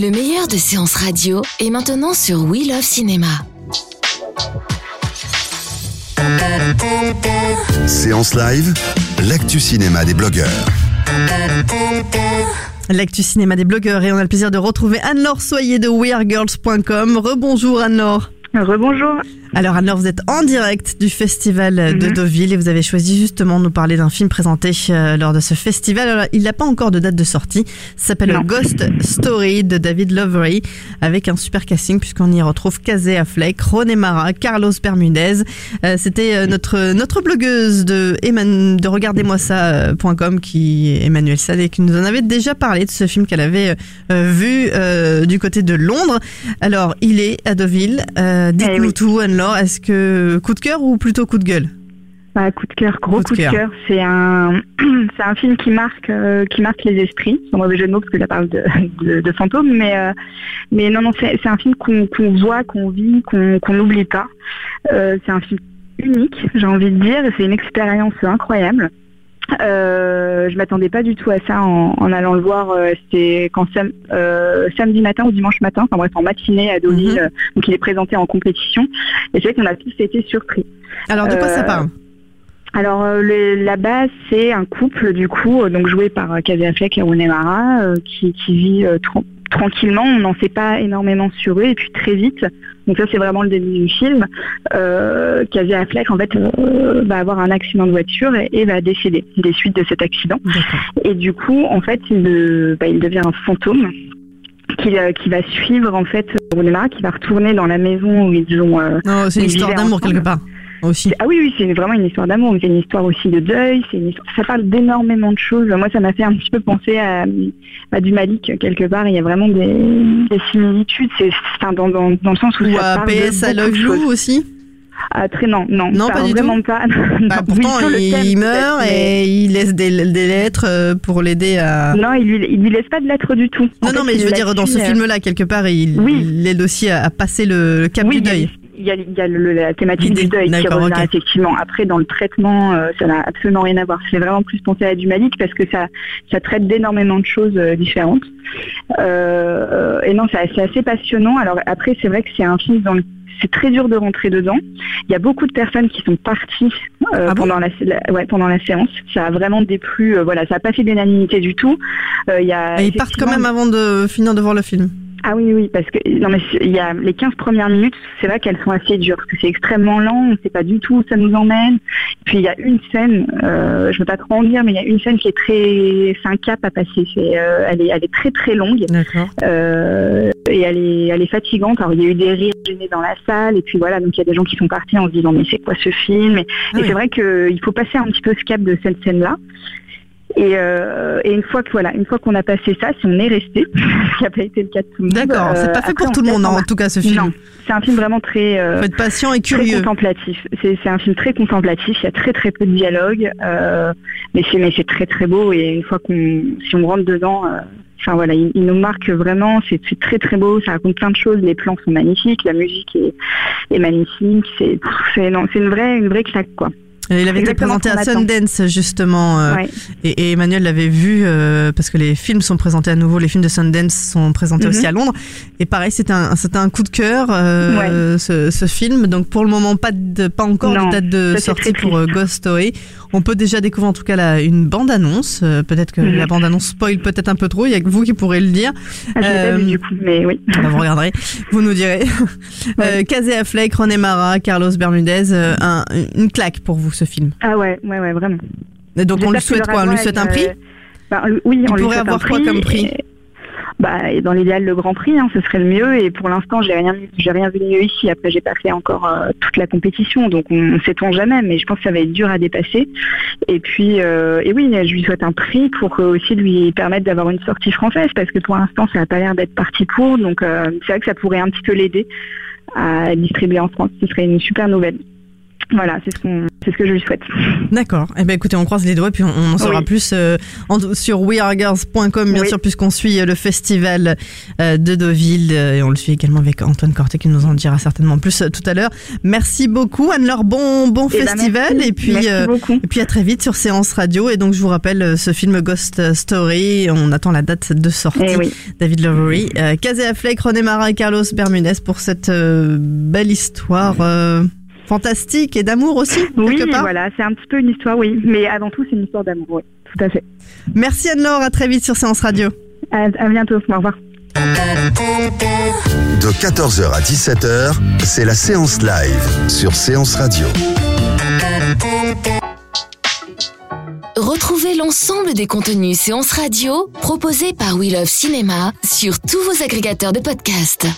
Le meilleur de séances radio est maintenant sur We Love Cinéma. Séance live, l'actu cinéma des blogueurs. L'actu cinéma des blogueurs et on a le plaisir de retrouver Anne-Laure Soyer de wearegirls.com. Rebonjour Anne-Laure. Rebonjour. Alors Anne-Laure, vous êtes en direct du festival de Mhm. Deauville et vous avez choisi justement de nous parler d'un film présenté euh, lors de ce festival. Alors, il n'a pas encore de date de sortie. S'appelle. Ghost Story de David Lovery avec un super casting puisqu'on y retrouve Casey Affleck, René Mara, Carlos Bermudez. Euh, C'était euh, notre notre blogueuse de Eman- de regardez-moi ça.com qui est Emmanuel Salé qui nous en avait déjà parlé de ce film qu'elle avait euh, vu euh, du côté de Londres. Alors, il est à Deauville. Euh, Dites-nous Eh oui. tout, Anne-Laure. Est-ce que coup de cœur ou plutôt coup de gueule Bah, coup de cœur, gros Coup de coup de cœur. C'est un, c'est un film qui marque, euh, qui marque les esprits. Sans mauvais jeu de mots parce que ça parle de, de, de fantômes, mais euh, mais non non, c'est c'est un film qu'on qu'on voit, qu'on vit, qu'on n'oublie pas. Euh, c'est un film unique, j'ai envie de dire. et C'est une expérience incroyable. Euh, je m'attendais pas du tout à ça en, en allant le voir. euh, C'était quand sam- euh, samedi matin ou dimanche matin, enfin bref en matinée à Deauville. Mhm. euh, Donc il est présenté en compétition. Et c'est vrai qu'on a tous été surpris. Alors, de quoi ça parle? Alors le- la base c'est un couple du coup donc joué par Casey Affleck et Rooney Mara qui, qui vit tranquillement. On n'en sait pas énormément sur eux et puis très vite. Donc ça c'est vraiment le début du film. Euh, Casey Affleck en fait euh, va avoir un accident de voiture et, et va décéder des suites de cet accident. Et du coup en fait il, bah, il devient un fantôme. Qui, euh, qui va suivre en fait Rooney qui va retourner dans la maison où ils ont euh, Non, c'est une histoire d'amour quelque part. Aussi. ah oui, oui, c'est vraiment une histoire d'amour, mais c'est une histoire aussi de deuil, c'est histoire- ça parle d'énormément de choses. Moi, ça m'a fait un petit peu penser à, à du Malik, quelque part, il y a vraiment des, des similitudes, c'est enfin, dans, dans, dans le sens où Ou ça à parle PS de Love You aussi Ah, très non, non, Non, ça, pas du vraiment tout. pas. Bah, Non, oui, Pourtant, le il, thème, il peut-être, meurt mais- et il laisse des, des lettres euh, pour l'aider à... Non, il lui, il lui laisse pas de lettres du tout. En Non, non, fait, mais je veux dire, dans ce euh, film-là, quelque part, il, Oui. il aide aussi à, à passer le cap oui, du deuil. Il y a, il y a le- la thématique du deuil qui revient effectivement. Après, dans le traitement, euh, ça n'a absolument rien à voir. C'est vraiment plus pensé à du Malik parce que ça, ça traite d'énormément de choses euh, différentes. Euh, et non, c'est assez, passionnant. Alors après, c'est vrai que c'est un film dans le c'est très dur de rentrer dedans. Il y a beaucoup de personnes qui sont parties euh, Ah bon? pendant la, la- ouais, pendant la séance. Ça a vraiment déplu. euh, voilà, ça n'a pas fait d'unanimité du tout. Euh, il y a Et ils partent quand même avant de finir de voir le film. Ah oui, oui, parce que non mais il y a les 15 premières minutes, c'est vrai qu'elles sont assez dures, parce que c'est extrêmement lent, on ne sait pas du tout où ça nous emmène. Puis il y a une scène, euh, je ne veux pas trop en dire, mais il y a une scène qui est très, c'est un cap à passer. C'est, euh, elle est, elle est très très longue euh, et elle est, elle est fatigante. Alors il y a eu des rires gênés dans la salle, et puis voilà, donc il y a des gens qui sont partis en se disant mais c'est quoi ce film? Et, Ah et oui. c'est vrai qu'il faut passer un petit peu ce cap de cette scène-là. Et, euh, et une fois que voilà, une fois qu'on a passé ça, si on est resté, ce qui n'a pas été le cas de tout le monde. D'accord, c'est euh, pas fait pour tout le monde, en tout cas, ce film. Non, c'est un film vraiment très, euh, Faut être patient et très curieux. contemplatif. C'est c'est un film très contemplatif. Il y a très très peu de dialogue, mais c'est mais c'est très très beau. Et une fois qu'on, si on rentre dedans, enfin voilà, il, il nous marque vraiment. C'est c'est très très beau. Ça raconte plein de choses. Les plans sont magnifiques. La musique est, est magnifique. C'est c'est non, c'est une vraie une vraie claque quoi. Il avait été présenté à. Sundance justement euh, Ouais. et, et Emmanuel l'avait vu euh, parce que les films sont présentés à nouveau, les films de Sundance sont présentés Mhm. aussi à Londres et pareil c'était un c'était un coup de cœur euh, ce, ce film donc pour le moment pas de pas encore Non, de date de sortie pour euh. Ghost Story. On peut déjà découvrir en tout cas là une bande annonce, peut-être que Mhm. la bande annonce spoil peut-être un peu trop, il y a que vous qui pourrez le dire. Ah, Euh, vu du coup, mais oui. Bah, vous regarderez, vous nous direz. Euh, Casey Affleck, René Mara, Carlos Bermudez, euh, un- une claque pour vous ce film. Ah ouais, ouais, ouais, vraiment. Et donc on lui J'espère qu'il souhaite quoi On lui souhaite un prix euh, bah, oui, Il on lui pourrait souhaite avoir un quoi prix comme prix et- bah, et dans l'idéal le Grand Prix, hein, ce serait le mieux. Et pour l'instant, j'ai rien, j'ai rien vu de mieux ici. Après, j'ai pas fait encore euh, toute la compétition, donc on, ne sait-on jamais. Mais je pense que ça va être dur à dépasser. Et puis, euh, et oui, je lui souhaite un prix pour aussi lui permettre d'avoir une sortie française, parce que pour l'instant, ça n'a pas l'air d'être parti pour. Donc, euh, c'est vrai que ça pourrait un petit peu l'aider à distribuer en France. Ce serait une super nouvelle. Voilà, c'est ce, qu'on, c'est ce que je lui souhaite. D'accord. Eh ben écoutez, on croise les doigts puis on, en saura plus euh, sur wearegirls.com bien sûr puisqu'on suit euh, le festival euh, de Deauville et on le suit également avec Antoine Corté qui nous en dira certainement plus tout à l'heure. Merci beaucoup Anne-Laure, bon bon eh ben, festival et puis et puis à très vite sur Séance Radio et donc je vous rappelle ce film Ghost Story, on attend la date de sortie. Eh David Lowery, euh, Casey Affleck, René Mara et Carlos Bermudez pour cette belle histoire fantastique et d'amour aussi Oui, voilà, c'est un petit peu une histoire, oui. Mais avant tout, c'est une histoire d'amour, oui, tout à fait. Merci Anne-Laure, à très vite sur Séance Radio. À, à bientôt, au revoir. De 14h à 17h, c'est la séance live sur Séance Radio. Retrouvez l'ensemble des contenus séances radio proposés par We Love Cinéma sur tous vos agrégateurs de podcasts.